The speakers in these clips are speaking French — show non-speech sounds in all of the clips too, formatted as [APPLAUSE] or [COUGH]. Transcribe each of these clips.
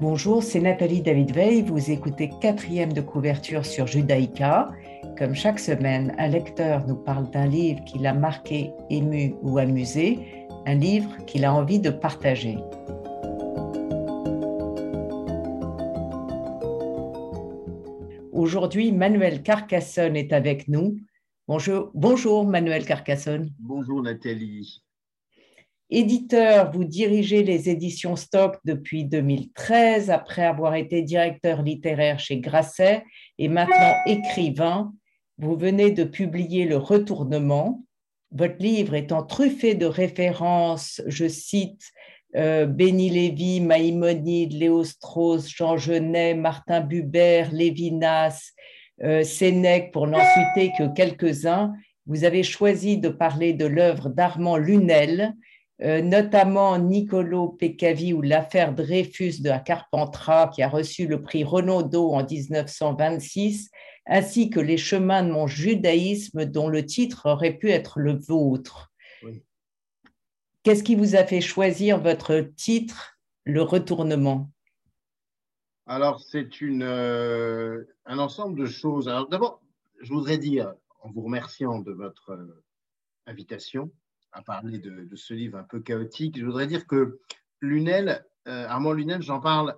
Bonjour, c'est Nathalie David Veil. Vous écoutez quatrième de couverture sur Judaïka. Comme chaque semaine, un lecteur nous parle d'un livre qui l'a marqué, ému ou amusé, un livre qu'il a envie de partager. Aujourd'hui, Manuel Carcassonne est avec nous. Bonjour, bonjour Manuel Carcassonne. Bonjour Nathalie. Éditeur, vous dirigez les éditions Stock depuis 2013, après avoir été directeur littéraire chez Grasset et maintenant écrivain. Vous venez de publier Le Retournement. Votre livre étant truffé de références, je cite, euh, Béni Lévy, Maïmonide, Léo Strauss, Jean Genet, Martin Buber, Lévinas, euh, Sénèque, pour n'en citer que quelques-uns. Vous avez choisi de parler de l'œuvre d'Armand Lunel, euh, notamment Niccolo Peccavi ou l'affaire Dreyfus de la Carpentras qui a reçu le prix Renaudot en 1926, ainsi que Les chemins de mon judaïsme dont le titre aurait pu être le vôtre. Qu'est-ce qui vous a fait choisir votre titre, Le retournement? Alors, c'est euh, un ensemble de choses. Alors, d'abord, je voudrais dire, en vous remerciant de votre euh, invitation, à parler de, ce livre un peu chaotique, je voudrais dire que Lunel, euh, Armand Lunel, j'en parle,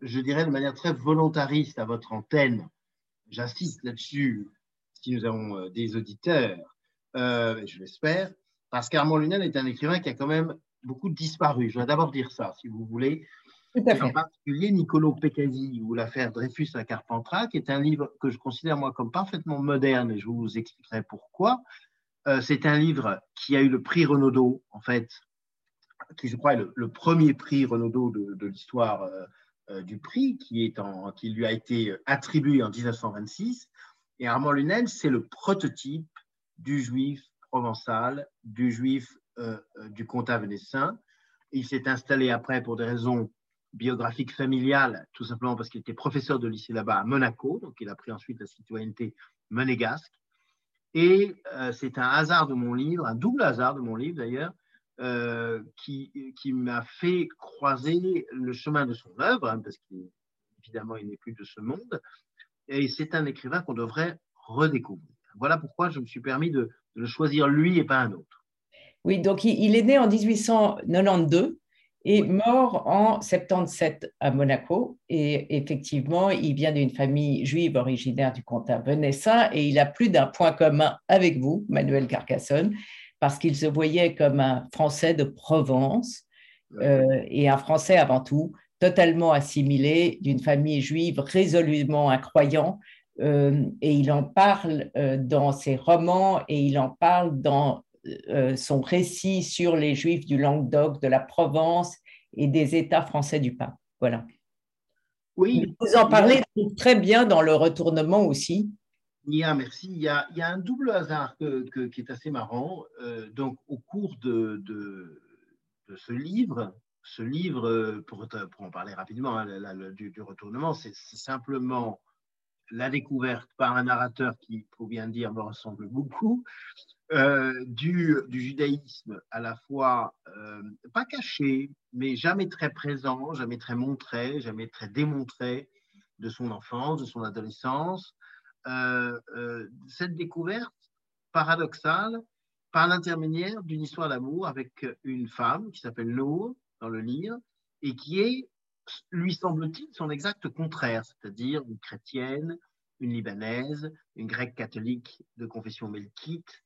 je dirais de manière très volontariste à votre antenne. J'insiste là-dessus, si nous avons euh, des auditeurs, je l'espère, parce qu'Armand Lunel est un écrivain qui a quand même beaucoup disparu. Je voudrais d'abord dire ça, si vous voulez. En particulier Niccolo Peccasi ou l'affaire Dreyfus à Carpentras, qui est un livre que je considère moi comme parfaitement moderne, et je vous expliquerai pourquoi, euh, c'est un livre qui a eu le prix Renaudot, en fait, qui je crois est le, premier prix Renaudot de, l'histoire euh, euh, du prix, qui, est en, qui lui a été attribué en 1926. Et Armand Lunel, c'est le prototype du juif provençal, du juif du comtat venessin. Il s'est installé après pour des raisons biographiques familiales, tout simplement parce qu'il était professeur de lycée là-bas à Monaco, donc il a pris ensuite la citoyenneté monégasque. Et euh, c'est un hasard de mon livre, un double hasard de mon livre d'ailleurs, euh, qui, qui m'a fait croiser le chemin de son œuvre, hein, parce qu'évidemment, il n'est plus de ce monde. Et c'est un écrivain qu'on devrait redécouvrir. Voilà pourquoi je me suis permis de, de le choisir lui et pas un autre. Oui, donc il est né en 1892 et mort en 77 à Monaco. Et effectivement, il vient d'une famille juive originaire du comtat venessin et il a plus d'un point commun avec vous, Manuel Carcassonne, parce qu'il se voyait comme un Français de Provence euh, et un Français avant tout, totalement assimilé d'une famille juive résolument incroyant. Euh, et il en parle euh, dans ses romans et il en parle dans euh, son récit sur les Juifs du Languedoc, de la Provence et des États français du pape. Voilà. Oui. Vous en parlez très bien dans le retournement aussi. Nia, merci. Il y, a, il y a, un double hasard qui est assez marrant. Euh, donc, au cours de, de, ce livre, ce livre, pour, pour en parler rapidement, hein, du, du, retournement, c'est simplement la découverte par un narrateur qui, faut bien dire, me ressemble beaucoup, euh, du, judaïsme à la fois euh, pas caché, mais jamais très présent, jamais très montré, jamais très démontré de son enfance, de son adolescence. Euh, cette découverte paradoxale par l'intermédiaire d'une histoire d'amour avec une femme qui s'appelle Nour dans le livre et qui est, lui semble-t-il, son exact contraire, c'est-à-dire une chrétienne, une libanaise, une grecque catholique de confession melkite,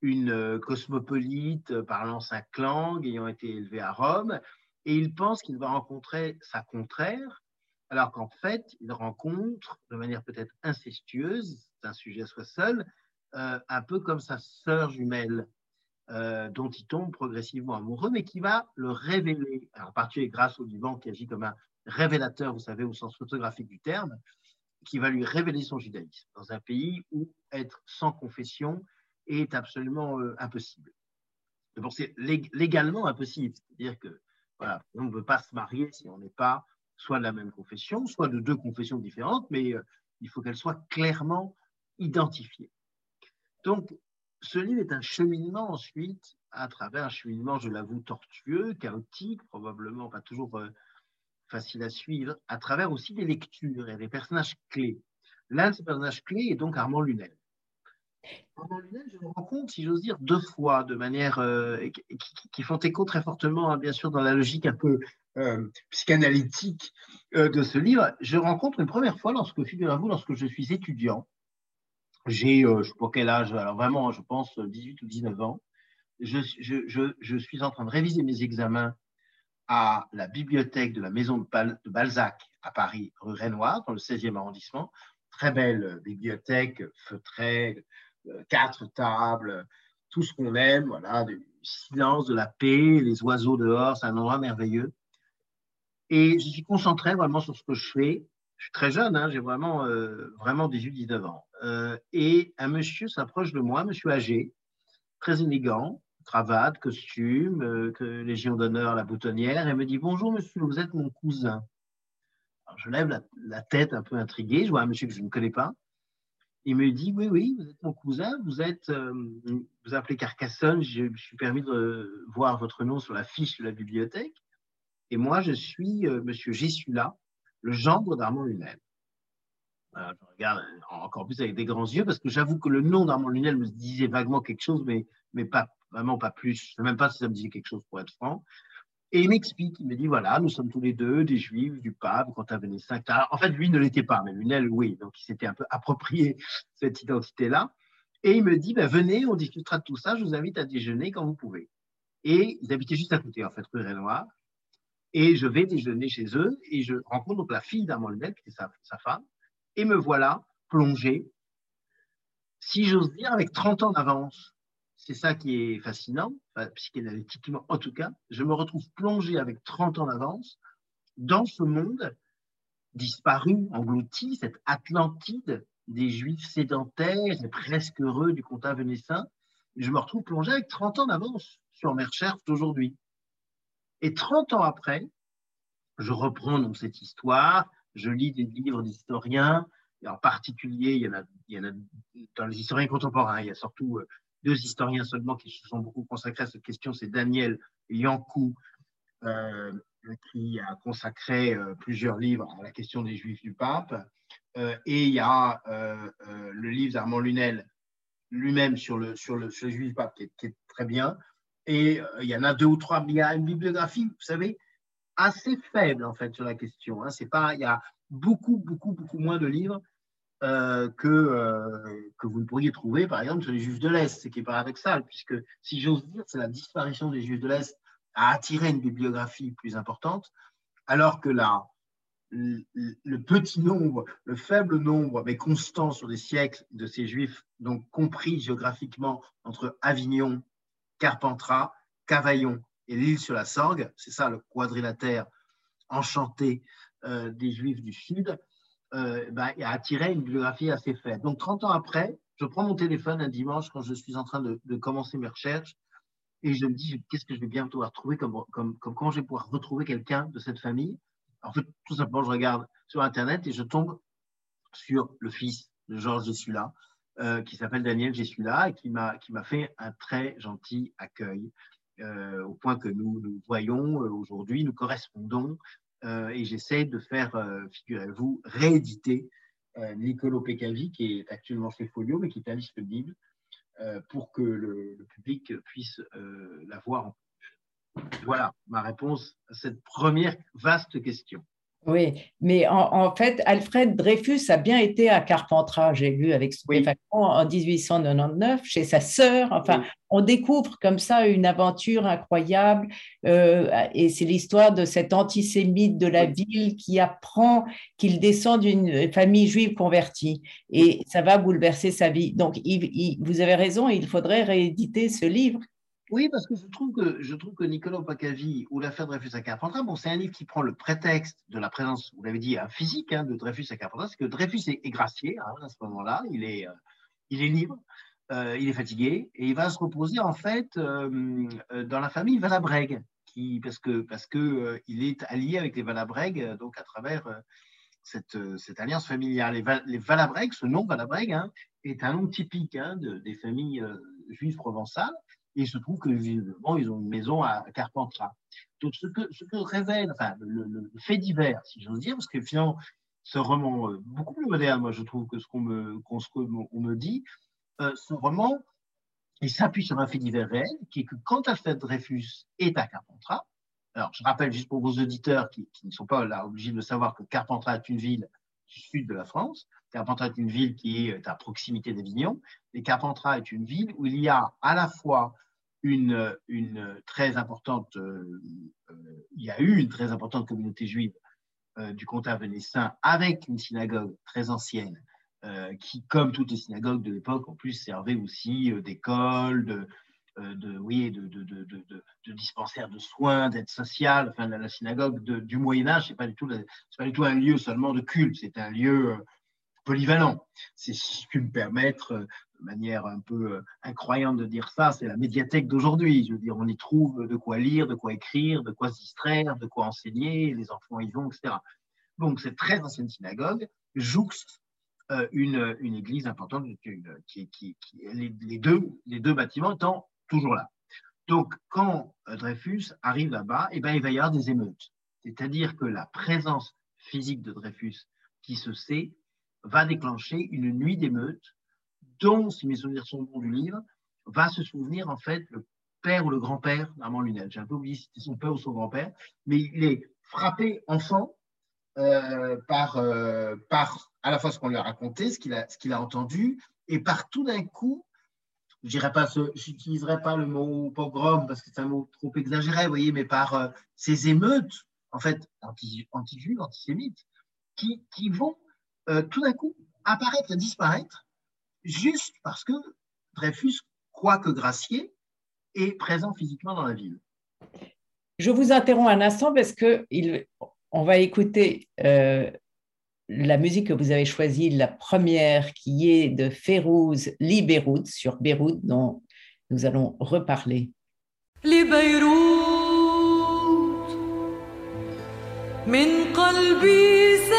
une euh, cosmopolite euh, parlant cinq langues, ayant été élevée à Rome, et il pense qu'il va rencontrer sa contraire, alors qu'en fait, il rencontre, de manière peut-être incestueuse, c'est un sujet à soi seul, euh, un peu comme sa sœur jumelle, dont il tombe progressivement amoureux, mais qui va le révéler, en particulier grâce au divan qui agit comme un révélateur, vous savez, au sens photographique du terme, qui va lui révéler son judaïsme dans un pays où être sans confession est absolument euh, impossible. D'abord, c'est légalement impossible. C'est-à-dire que Voilà. On ne peut pas se marier si on n'est pas soit de la même confession, soit de deux confessions différentes, mais euh, il faut qu'elles soient clairement identifiées. Donc, ce livre est un cheminement ensuite, à travers un cheminement, je l'avoue, tortueux, chaotique, probablement pas toujours euh, facile à suivre, à travers aussi des lectures et des personnages clés. L'un de ces personnages clés est donc Armand Lunel. Armand Lunel, je le rencontre, si j'ose dire, deux fois, de manière euh, qui, font écho très fortement, hein, bien sûr, dans la logique un peu euh, psychanalytique euh, de ce livre. Je rencontre une première fois, lorsque, figurez-vous, lorsque je suis étudiant. J'ai, je ne sais pas quel âge, alors vraiment, je pense 18 ou 19 ans. Je, suis en train de réviser mes examens à la bibliothèque de la maison de, Balzac à Paris, rue Renoir, dans le 16e arrondissement. Très belle bibliothèque, feutrée, euh, quatre tables, tout ce qu'on aime, voilà, du silence, de la paix, les oiseaux dehors, c'est un endroit merveilleux. Et je suis concentré vraiment sur ce que je fais. Je suis très jeune, hein, j'ai vraiment, euh, vraiment 18-19 ans. Euh, et un monsieur s'approche de moi, monsieur âgé, très élégant, cravate, costume, légion d'honneur, la boutonnière, et me dit Bonjour monsieur, vous êtes mon cousin. Alors, je lève la, tête un peu intrigué, je vois un monsieur que je ne connais pas. Il me dit Oui, oui, vous êtes mon cousin, vous êtes, euh, vous appelez Carcassonne, je me suis permis de voir votre nom sur la fiche de la bibliothèque. Et moi, je suis euh, monsieur Gessula, le gendre d'Armand Lunel. je regarde encore plus avec des grands yeux parce que j'avoue que le nom d'Armand Lunel me disait vaguement quelque chose, mais, mais pas, vraiment pas plus. Je ne sais même pas si ça me disait quelque chose pour être franc. Et il m'explique, il me dit voilà, nous sommes tous les deux des juifs du pape, quand venait 5. En fait, lui ne l'était pas, mais Lunel, oui. Donc, il s'était un peu approprié [LAUGHS] cette identité-là. Et il me dit ben, venez, on discutera de tout ça, je vous invite à déjeuner quand vous pouvez. Et ils habitaient juste à côté, en fait, rue Renoir. Et je vais déjeuner chez eux et je rencontre donc la fille d'Armand Lunel, qui est sa, sa femme, et me voilà plongé, si j'ose dire, avec 30 ans d'avance c'est ça qui est fascinant, psychanalytiquement en tout cas, je me retrouve plongé avec 30 ans d'avance dans ce monde disparu, englouti, cette Atlantide des juifs sédentaires et presque heureux du comtat vénessin. Je me retrouve plongé avec 30 ans d'avance sur mes recherches d'aujourd'hui. Et 30 ans après, je reprends donc cette histoire, je lis des livres d'historiens, en particulier, il y, en a, il y en a dans les historiens contemporains, il y a surtout euh, deux historiens seulement qui se sont beaucoup consacrés à cette question, c'est Daniel Yankou, euh, qui a consacré euh, plusieurs livres à la question des Juifs du pape, euh, et il y a le livre d'Armand Lunel lui-même sur le, sur, le, sur Juif du pape qui est, très bien, et il y en a deux ou trois, il y a une bibliographie, vous savez, assez faible en fait sur la question. Hein. Pas, il y a beaucoup, beaucoup, beaucoup moins de livres euh, que, euh, que vous ne pourriez trouver, par exemple, sur les Juifs de l'Est, ce qui est paradoxal, puisque, si j'ose dire, c'est la disparition des Juifs de l'Est a attiré une bibliographie plus importante, alors que là, le, petit nombre, le faible nombre, mais constant sur des siècles de ces Juifs, donc compris géographiquement entre Avignon, Carpentras, Cavaillon et l'île sur la Sorgue, c'est ça le quadrilatère enchanté euh, des Juifs du Sud, euh, bah, une bibliographie assez faible. Donc, 30 ans après, je prends mon téléphone un dimanche quand je suis en train de, commencer mes recherches et je me dis qu'est-ce que je vais bien pouvoir trouver, comme, comme, comme comment je vais pouvoir retrouver quelqu'un de cette famille? En fait, tout simplement, je regarde sur Internet et je tombe sur le fils de Georges Jessula, euh, qui s'appelle Daniel Jessula et qui m'a fait un très gentil accueil. Euh, au point que nous nous voyons euh, aujourd'hui, nous correspondons et j'essaie de faire, euh, figurez-vous, rééditer euh, Nicolo Peccavi, qui est actuellement chez Folio, mais qui est indisponible, pour que le, public puisse la voir. Voilà ma réponse à cette première vaste question. Oui, mais en, fait, Alfred Dreyfus a bien été à Carpentras, j'ai lu avec stupéfaction, en 1899, chez sa sœur. Enfin, on découvre comme ça une aventure incroyable. Euh, et c'est l'histoire de cet antisémite de la ville qui apprend qu'il descend d'une famille juive convertie. Et ça va bouleverser sa vie. Donc, vous avez raison, il faudrait rééditer ce livre oui, parce que je trouve que, Nicolas Pacavi ou l'affaire Dreyfus à Carpentras, bon, c'est un livre qui prend le prétexte de la présence, vous l'avez dit, physique hein, de Dreyfus à Carpentras, c'est que Dreyfus est, gracié hein, à ce moment-là, il est, euh, il est libre, euh, il est fatigué, et il va se reposer en fait euh, dans la famille Valabrègue, qui, parce que parce est allié avec les Valabrègues, donc à travers cette, alliance familiale. Les, les Valabrègues, ce nom Valabrègue, hein, est un nom typique de, des familles juives provençales. Et il se trouve que visiblement, ils ont une maison à Carpentras. Donc, ce que, ce que révèle, enfin, le, fait divers, si j'ose dire, parce que finalement, ce roman, euh, beaucoup plus moderne, moi, je trouve, que ce qu'on me, qu me dit, euh, ce roman, il s'appuie sur un fait divers réel, qui est que quand Alfred Dreyfus est à Carpentras, alors je rappelle juste pour vos auditeurs qui, ne sont pas obligés de savoir que Carpentras est une ville du sud de la France, Carpentras est une ville qui est à proximité d'Avignon. Et Carpentras est une ville où il y a à la fois une, très importante, euh, euh, il y a eu une très importante communauté juive euh, du comtat vénécin avec une synagogue très ancienne qui, comme toutes les synagogues de l'époque, en plus servait aussi d'école, de, de, oui, de, dispensaire de soins, d'aide sociale. Enfin, la, synagogue du Moyen Âge, c'est pas pas du tout un lieu seulement de culte, c'est un lieu polyvalent. C'est, si je me permettre, euh, de manière un peu euh, incroyable de dire ça, c'est la médiathèque d'aujourd'hui. Je veux dire, on y trouve de quoi lire, de quoi écrire, de quoi se distraire, de quoi enseigner, les enfants y vont, etc. Donc, cette très ancienne synagogue jouxte euh, une, une, église importante, qui les, deux, les deux bâtiments étant toujours là. Donc, quand Dreyfus arrive là-bas, eh ben, il va y avoir des émeutes. C'est-à-dire que la présence physique de Dreyfus qui se sait va déclencher une nuit d'émeute dont, si mes souvenirs sont bons du livre, va se souvenir en fait le père ou le grand-père d'Armand Lunel. J'ai un peu oublié si c'était son père ou son grand-père, mais il est frappé enfant euh, par, euh, par à la fois ce qu'on lui a raconté, ce qu'il a, entendu, et par tout d'un coup, je pas, j'utiliserai pas le mot pogrom parce que c'est un mot trop exagéré, vous voyez, mais par euh, ces émeutes, en fait, anti-juives, antisémites, qui vont euh, tout d'un coup apparaître et disparaître juste parce que Dreyfus, quoique gracié, est présent physiquement dans la ville. Je vous interromps un instant parce que il, on va écouter euh, la musique que vous avez choisie, la première qui est de Férouz Li Beyrouth sur Beyrouth dont nous allons reparler. Li min qalbi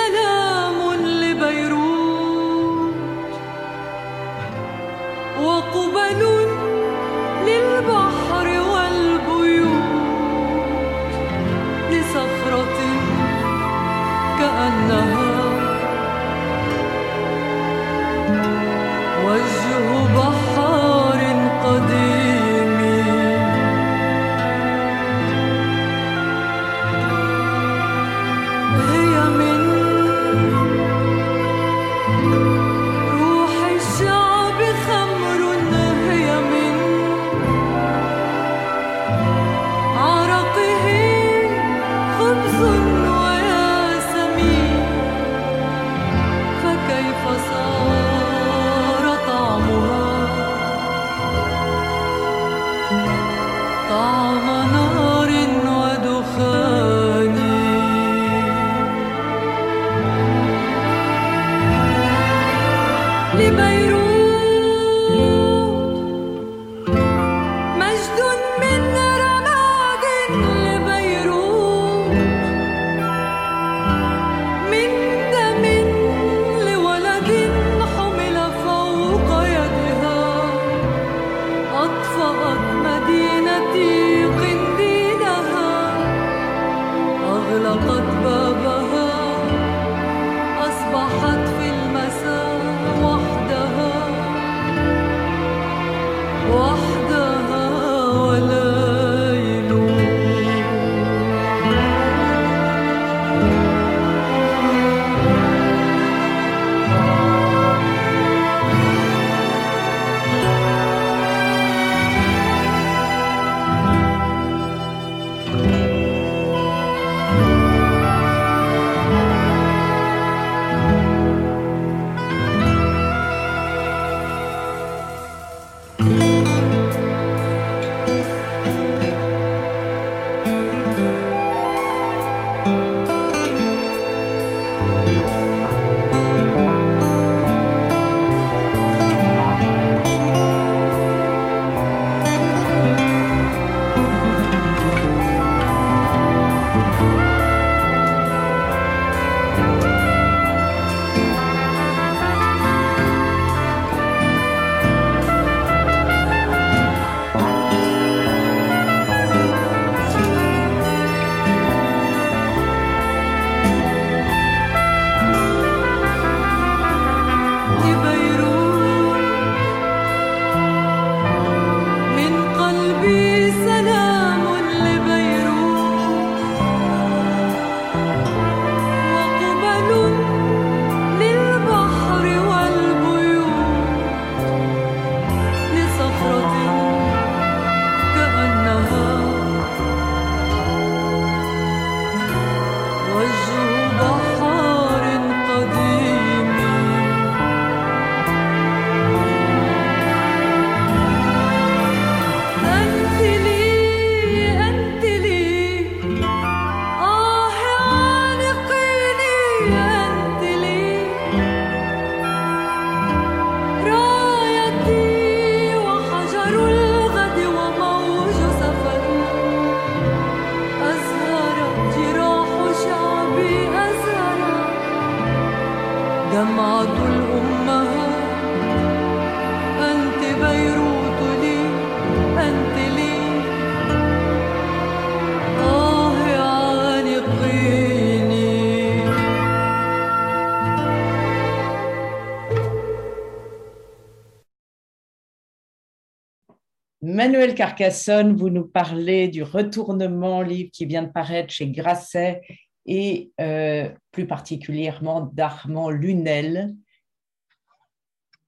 Manuel Carcassonne, vous nous parlez du retournement, livre qui vient de paraître chez Grasset et euh, plus particulièrement d'Armand Lunel.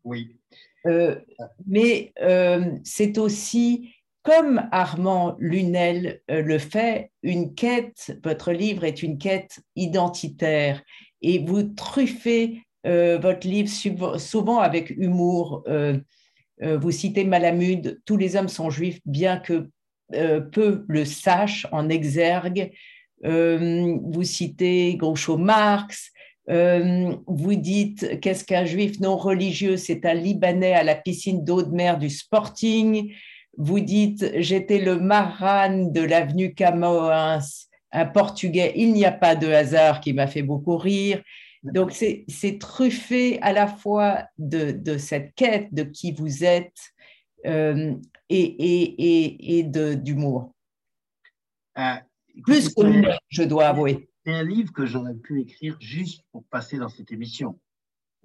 Oui. Euh, mais euh, c'est aussi, comme Armand Lunel le fait, une quête, votre livre est une quête identitaire et vous truffez votre livre souvent avec humour. Euh, vous citez Malamud, tous les hommes sont juifs, bien que euh, peu le sachent en exergue. Euh, vous citez Groucho Marx. vous dites qu'est-ce qu'un juif non religieux? C'est un Libanais à la piscine d'eau de mer du Sporting. Vous dites j'étais le maran de l'avenue Camoens, un Portugais. Il n'y a pas de hasard qui m'a fait beaucoup rire. Donc, c'est truffé à la fois de, cette quête de qui vous êtes euh, et, d'humour. Euh, Plus que je dois avouer. C'est un livre que j'aurais pu écrire juste pour passer dans cette émission.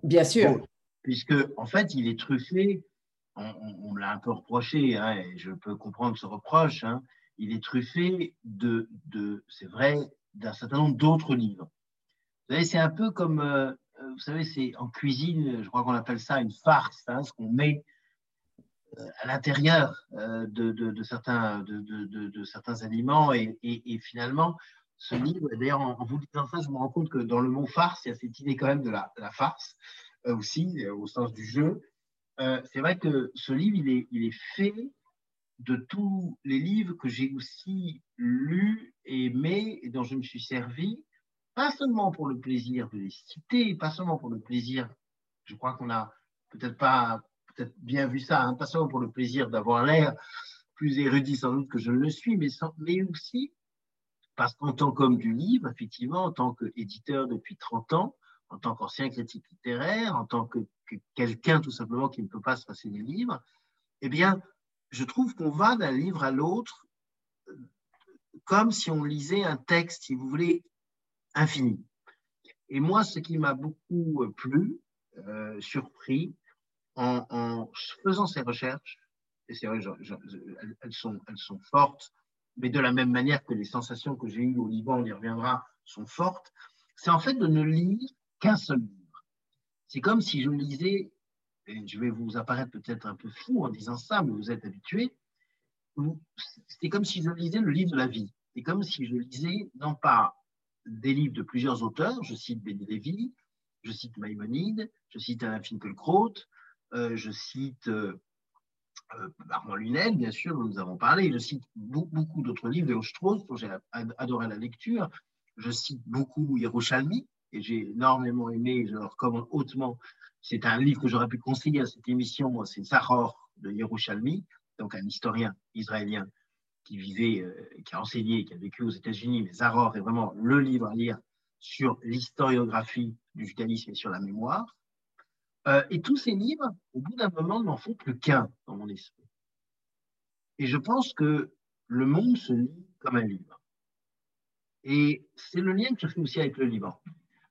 Bien sûr. puisque, en fait, il est truffé, on, l'a un peu reproché, hein, et je peux comprendre ce reproche, hein, il est truffé de, de c'est vrai, d'un certain nombre d'autres livres c'est un peu comme, euh, euh, vous savez, c'est en cuisine, je crois qu'on appelle ça une farce, hein, ce qu'on met euh, à l'intérieur de, certains, de, certains aliments. Et, finalement, ce livre, d'ailleurs, en, vous disant ça, je me rends compte que dans le mot farce, il y a cette idée quand même de la, farce aussi, au sens du jeu. c'est vrai que ce livre, il est, il est fait de tous les livres que j'ai aussi lus, aimés et dont je me suis servi pas seulement pour le plaisir de les citer, pas seulement pour le plaisir, je crois qu'on a peut-être pas peut-être bien vu ça, hein, pas seulement pour le plaisir d'avoir l'air plus érudit sans doute que je le suis, mais, mais aussi parce qu'en tant qu'homme du livre, effectivement, en tant qu'éditeur depuis 30 ans, en tant qu'ancien critique littéraire, en tant que, que quelqu'un tout simplement qui ne peut pas se passer des livres, eh bien, je trouve qu'on va d'un livre à l'autre euh, comme si on lisait un texte, si vous voulez, infini. Et moi, ce qui m'a beaucoup euh, plu, euh, surpris, en, faisant ces recherches, et c'est vrai, elles, sont, elles sont fortes, mais de la même manière que les sensations que j'ai eues au Liban, on y reviendra, sont fortes, c'est en fait de ne lire qu'un seul livre. C'est comme si je lisais, et je vais vous apparaître peut-être un peu fou en disant ça, mais vous êtes habitués, c'est comme si je lisais le livre de la vie. C'est comme si je lisais non pas des livres de plusieurs auteurs. Je cite Ben Lévy, je cite Maïmonide, je cite Alain Finkielkraut, euh, je cite euh, euh, Armand Lunel, bien sûr, dont nous avons parlé. Je cite beaucoup, d'autres livres de Strauss, dont j'ai adoré la lecture. Je cite beaucoup Yerushalmi, et j'ai énormément aimé, je le recommande hautement. C'est un livre que j'aurais pu conseiller à cette émission, c'est Zahor de Yerushalmi, donc un historien israélien qui vivait, euh, qui a enseigné, qui a vécu aux États-Unis, mais Zaror est vraiment le livre à lire sur l'historiographie du judaïsme et sur la mémoire. Euh, et tous ces livres, au bout d'un moment, n'en font plus qu'un dans mon esprit. Et je pense que le monde se lit comme un livre. Et c'est le lien que je fais aussi avec le Liban.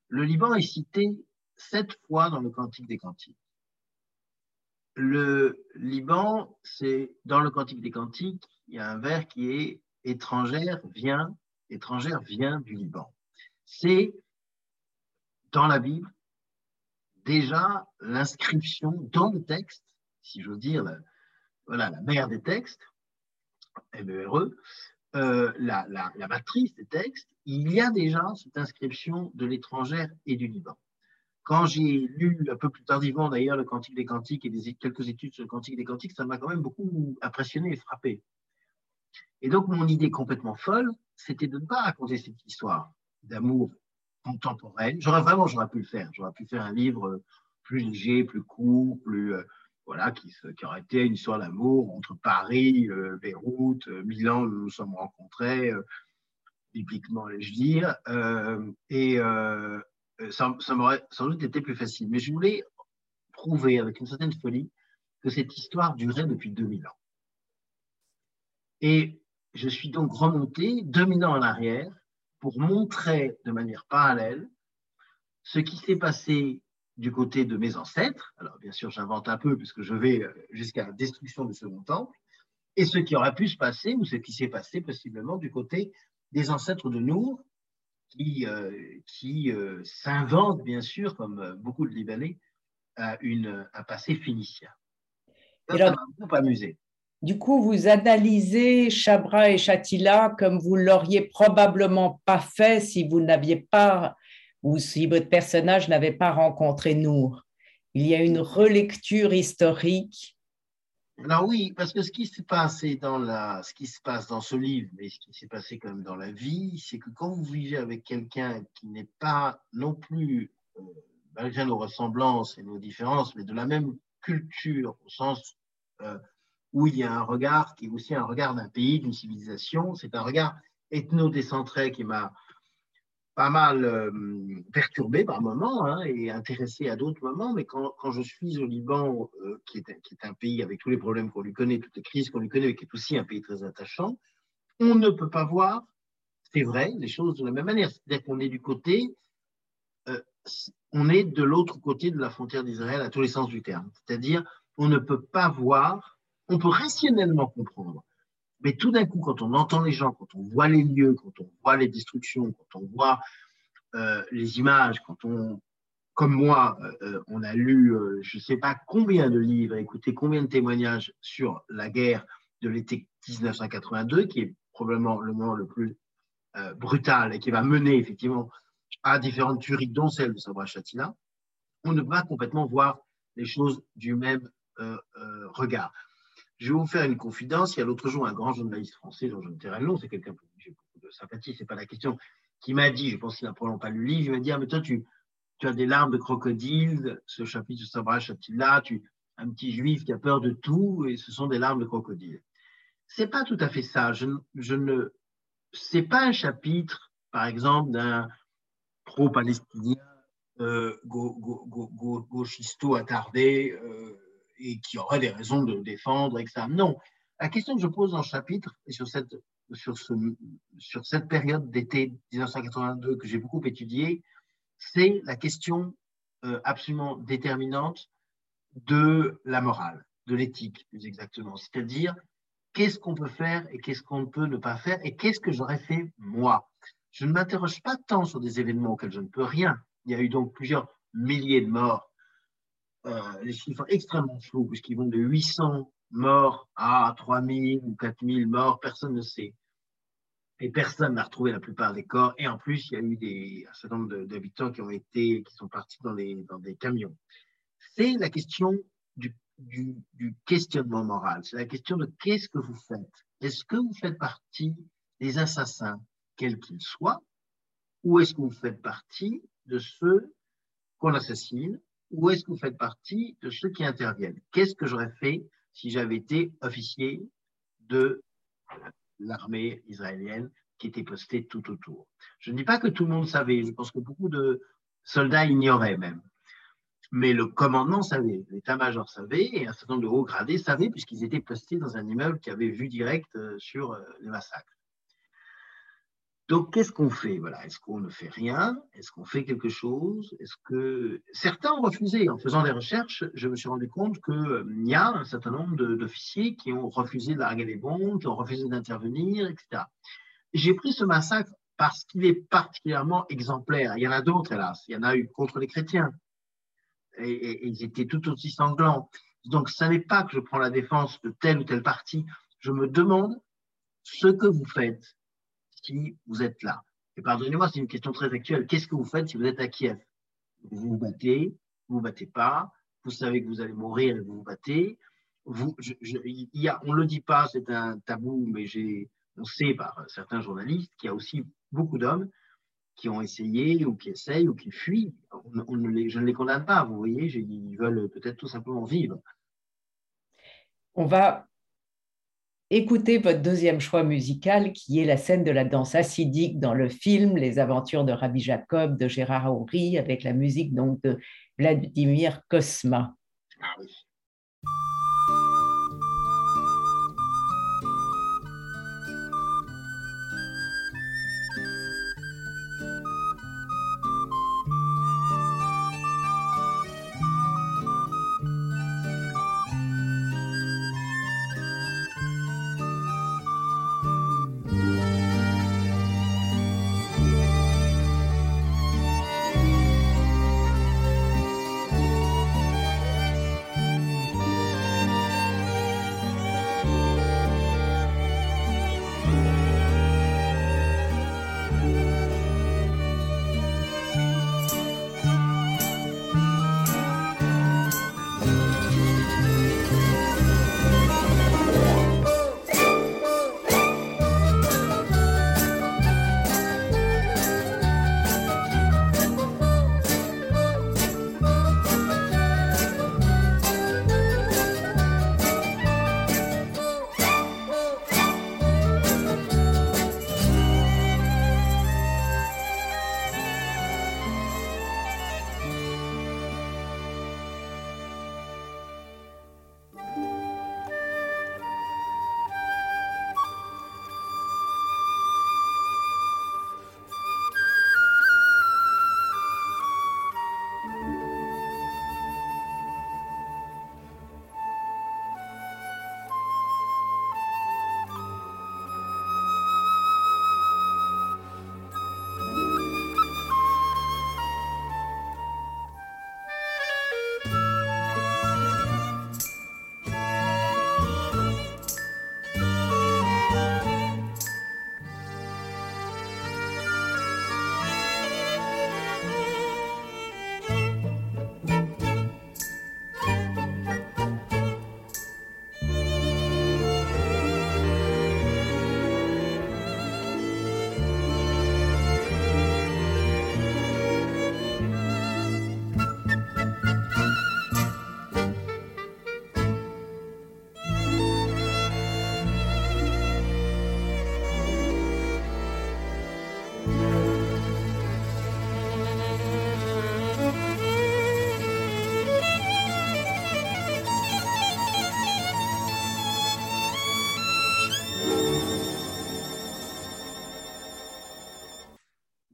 Le Liban est cité sept fois dans le Cantique des Cantiques. Le Liban, c'est dans le Cantique des Cantiques, il y a un vers qui est étrangère vient, étrangère vient du Liban. C'est dans la Bible déjà l'inscription dans le texte, si j'ose dire, la, voilà, la mère des textes, MERE, euh, la, la, la, matrice des textes, il y a déjà cette inscription de l'étrangère et du Liban. Quand j'ai lu un peu plus tardivement d'ailleurs le Cantique des Cantiques et quelques études sur le Cantique des Cantiques, ça m'a quand même beaucoup impressionné et frappé. Et donc, mon idée complètement folle, c'était de ne pas raconter cette histoire d'amour contemporaine. J'aurais vraiment, j'aurais pu le faire. J'aurais pu faire un livre plus léger, plus court, plus, euh, voilà, qui, aurait été une histoire d'amour entre Paris, euh, Beyrouth, euh, Milan, où nous nous sommes rencontrés, bibliquement, allais-je dire. et ça, ça m'aurait sans doute été plus facile. Mais je voulais prouver avec une certaine folie que cette histoire durait depuis 2000 ans. Et je suis donc remonté 2000 ans en arrière pour montrer de manière parallèle ce qui s'est passé du côté de mes ancêtres. Alors, bien sûr, j'invente un peu puisque je vais euh, jusqu'à la destruction du Second Temple, et ce qui aurait pu se passer, ou ce qui s'est passé possiblement du côté des ancêtres de Nour, qui, euh, qui euh, s'inventent, bien sûr, comme beaucoup de Libanais, une, un passé phénicien. Ça m'a beaucoup amusé. Du coup, vous analysez Chabra et Chatila comme vous l'auriez probablement pas fait si vous n'aviez pas ou si votre personnage n'avait pas rencontré Nour. Il y a une relecture historique. Alors oui, parce que ce qui se passe dans la, ce qui se passe dans ce livre, mais ce qui s'est passé quand même dans la vie, c'est que quand vous vivez avec quelqu'un qui n'est pas non plus, euh, malgré nos ressemblances et nos différences, mais de la même culture au sens euh, où il y a un regard qui est aussi un regard d'un pays, d'une civilisation. C'est un regard ethno-décentré qui m'a pas mal euh, perturbé par moments hein, et intéressé à d'autres moments, mais quand, je suis au Liban, euh, qui, est, qui, est, un pays avec tous les problèmes qu'on lui connaît, toutes les crises qu'on lui connaît, mais qui est aussi un pays très attachant, on ne peut pas voir, c'est vrai, les choses de la même manière. C'est-à-dire qu'on est du côté, euh, on est de l'autre côté de la frontière d'Israël à tous les sens du terme. C'est-à-dire, on ne peut pas voir on peut rationnellement comprendre. Mais tout d'un coup, quand on entend les gens, quand on voit les lieux, quand on voit les destructions, quand on voit euh, les images, quand on, comme moi, euh, euh, on a lu je ne sais pas combien de livres, écouté combien de témoignages sur la guerre de l'été 1982, qui est probablement le moment le plus brutal et qui va mener effectivement à différentes tueries, dont celle de Sabra Chatina, on ne va complètement voir les choses du même regard. Je vais vous faire une confidence. Il y a l'autre jour un grand journaliste français dont je ne dirai le nom, c'est quelqu'un que j'ai beaucoup de sympathie, c'est pas la question, qui m'a dit, je pense qu'il n'a probablement pas lu le livre, il m'a dit, ah, mais toi, tu, tu as des larmes de crocodile, ce chapitre de Sabra Chatila, tu un petit juif qui a peur de tout, et ce sont des larmes de crocodile. C'est pas tout à fait ça. Je, je ne, c'est pas un chapitre, par exemple, d'un pro-palestinien euh, gauchisto attardé. Euh, et qui aurait des raisons de défendre, etc. Non. La question que je pose dans le chapitre, sur cette, sur ce, sur cette période d'été 1982 que j'ai beaucoup étudiée, c'est la question euh, absolument déterminante de la morale, de l'éthique plus exactement. C'est-à-dire, qu'est-ce qu'on peut faire et qu'est-ce qu'on ne peut ne pas faire et qu'est-ce que j'aurais fait moi? Je ne m'interroge pas tant sur des événements auxquels je ne peux rien. Il y a eu donc plusieurs milliers de morts les chiffres extrêmement flous, puisqu'ils vont de 800 morts à 3000 ou 4000 morts, personne ne sait. Et personne n'a retrouvé la plupart des corps. Et en plus, il y a eu un certain nombre d'habitants qui ont été, qui sont partis dans, des camions. C'est la question du questionnement moral. C'est la question de qu'est-ce que vous faites? Est-ce que vous faites partie des assassins, quels qu'ils soient, ou est-ce que vous faites partie de ceux qu'on assassine ou est-ce que vous faites partie de ceux qui interviennent? Qu'est-ce que j'aurais fait si j'avais été officier de l'armée israélienne qui était postée tout autour? Je ne dis pas que tout le monde savait, je pense que beaucoup de soldats ignoraient même. Mais le commandement savait, l'état-major savait, et un certain nombre de hauts gradés savaient, puisqu'ils étaient postés dans un immeuble qui avait vue directe euh, sur euh, les massacres. Donc, qu'est-ce qu'on fait? Voilà, Est-ce qu'on ne fait rien? Est-ce qu'on fait quelque chose? Est-ce que certains ont refusé? En faisant des recherches, je me suis rendu compte qu'il euh, y a un certain nombre d'officiers qui ont refusé de larguer les bombes, qui ont refusé d'intervenir, etc. J'ai pris ce massacre parce qu'il est particulièrement exemplaire. Il y en a d'autres, hélas. Il y en a eu contre les chrétiens. Et, ils étaient tout aussi sanglants. Donc, ce n'est pas que je prends la défense de telle ou telle partie. Je me demande ce que vous faites si vous êtes là. Et pardonnez-moi, c'est une question très actuelle. Qu'est-ce que vous faites si vous êtes à Kiev? Vous vous battez, vous vous battez pas, vous savez que vous allez mourir et vous vous battez. Vous, y a, on ne le dit pas, c'est un tabou, mais on sait par certains journalistes qu'il y a aussi beaucoup d'hommes qui ont essayé ou qui essayent ou qui fuient. Je ne les condamne pas, vous voyez, ils veulent peut-être tout simplement vivre. On va écoutez votre deuxième choix musical qui est la scène de la danse acidique dans le film Les aventures de Rabbi Jacob de Gérard Houry avec la musique donc de Vladimir Kosma. Ah.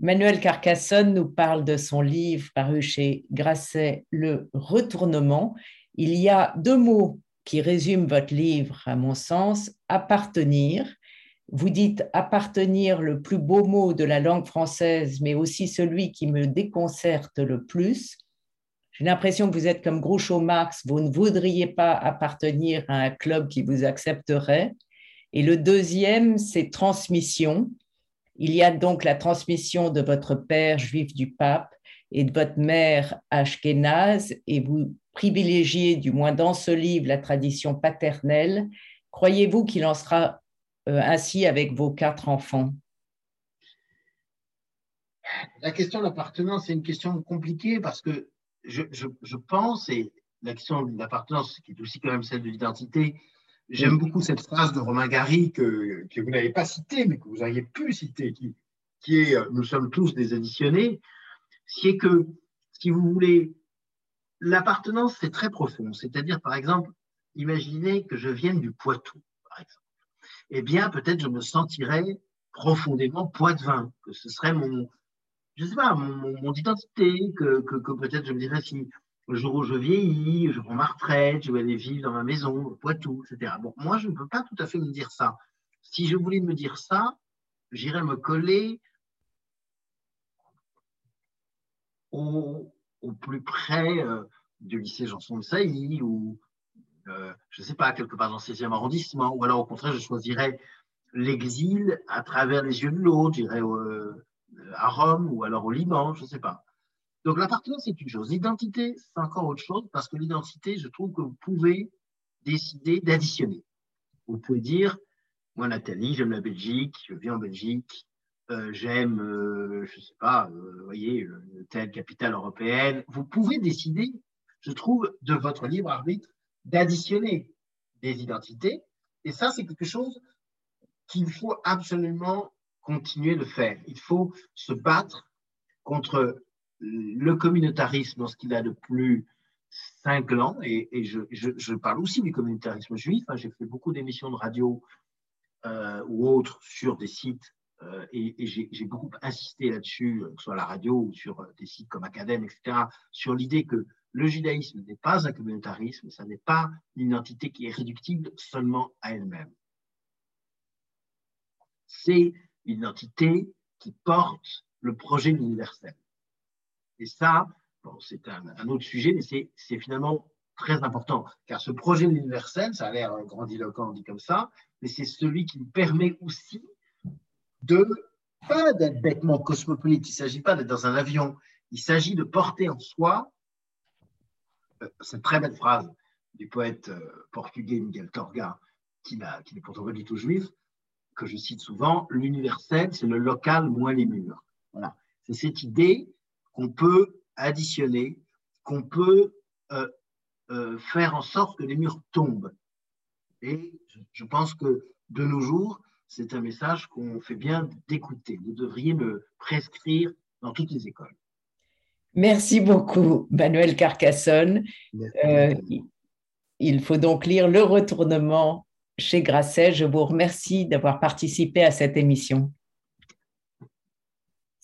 Manuel Carcassonne nous parle de son livre paru chez Grasset, Le Retournement. Il y a deux mots qui résument votre livre, à mon sens, appartenir. Vous dites appartenir le plus beau mot de la langue française, mais aussi celui qui me déconcerte le plus. J'ai l'impression que vous êtes comme Groucho Marx, vous ne voudriez pas appartenir à un club qui vous accepterait. Et le deuxième, c'est transmission. Il y a donc la transmission de votre père juif du pape et de votre mère ashkénaze, et vous privilégiez, du moins dans ce livre, la tradition paternelle. Croyez-vous qu'il en sera euh, ainsi avec vos quatre enfants? La question de l'appartenance, c'est une question compliquée parce que je, je pense, et la question de l'appartenance, qui est aussi quand même celle de l'identité, J'aime beaucoup cette phrase de Romain Gary que, que vous n'avez pas citée, mais que vous auriez pu citer, qui, qui est euh, Nous sommes tous des additionnés, c'est que, si vous voulez, l'appartenance, c'est très profond. C'est-à-dire, par exemple, imaginez que je vienne du Poitou, par exemple. Eh bien, peut-être je me sentirais profondément poitevin, que ce serait mon, je sais pas, mon, mon identité, que, que, que peut-être je me dirais si le jour où je vieillis, je prends ma retraite, je vais aller vivre dans ma maison, Poitou, etc. Bon, moi, je ne peux pas tout à fait me dire ça. Si je voulais me dire ça, j'irais me coller au, plus près euh, du lycée Janson de Sailly ou, euh, je ne sais pas, quelque part dans le 16e arrondissement, ou alors au contraire, je choisirais l'exil à travers les yeux de l'autre, j'irais euh, à Rome ou alors au Liban, je ne sais pas. Donc l'appartenance, c'est une chose. L'identité, c'est encore autre chose, parce que l'identité, je trouve que vous pouvez décider d'additionner. Vous pouvez dire, moi Nathalie, j'aime la Belgique, je vis en Belgique, euh, j'aime, euh, je ne sais pas, euh, voyez, telle capitale européenne. Vous pouvez décider, je trouve, de votre libre arbitre, d'additionner des identités Et ça, c'est quelque chose qu'il faut absolument continuer de faire. Il faut se battre contre le communautarisme dans ce qu'il a de plus cinglant, et, et je, parle aussi du communautarisme juif. Hein. J'ai fait beaucoup d'émissions de radio euh, ou autres sur des sites, euh, et, j'ai beaucoup insisté là-dessus, que ce soit à la radio ou sur des sites comme Acadème, etc., sur l'idée que le judaïsme n'est pas un communautarisme, ça n'est pas une identité qui est réductible seulement à elle-même. C'est une identité qui porte le projet universel. Et ça, c'est un, autre sujet, mais c'est finalement très important, car ce projet universel, ça a l'air grandiloquent dit comme ça, mais c'est celui qui nous permet aussi de, pas d'être bêtement cosmopolite, il ne s'agit pas d'être dans un avion, il s'agit de porter en soi euh, cette très belle phrase du poète euh, portugais Miguel Torga, qui, n'est pourtant pas du tout juif, que je cite souvent, l'universel, c'est le local moins les murs. Voilà. C'est cette idée qu'on peut additionner, qu'on peut euh, faire en sorte que les murs tombent. Et je, pense que de nos jours, c'est un message qu'on fait bien d'écouter. Vous devriez me prescrire dans toutes les écoles. Merci beaucoup, Manuel Carcassonne. Euh, il faut donc lire Le Retournement chez Grasset. Je vous remercie d'avoir participé à cette émission.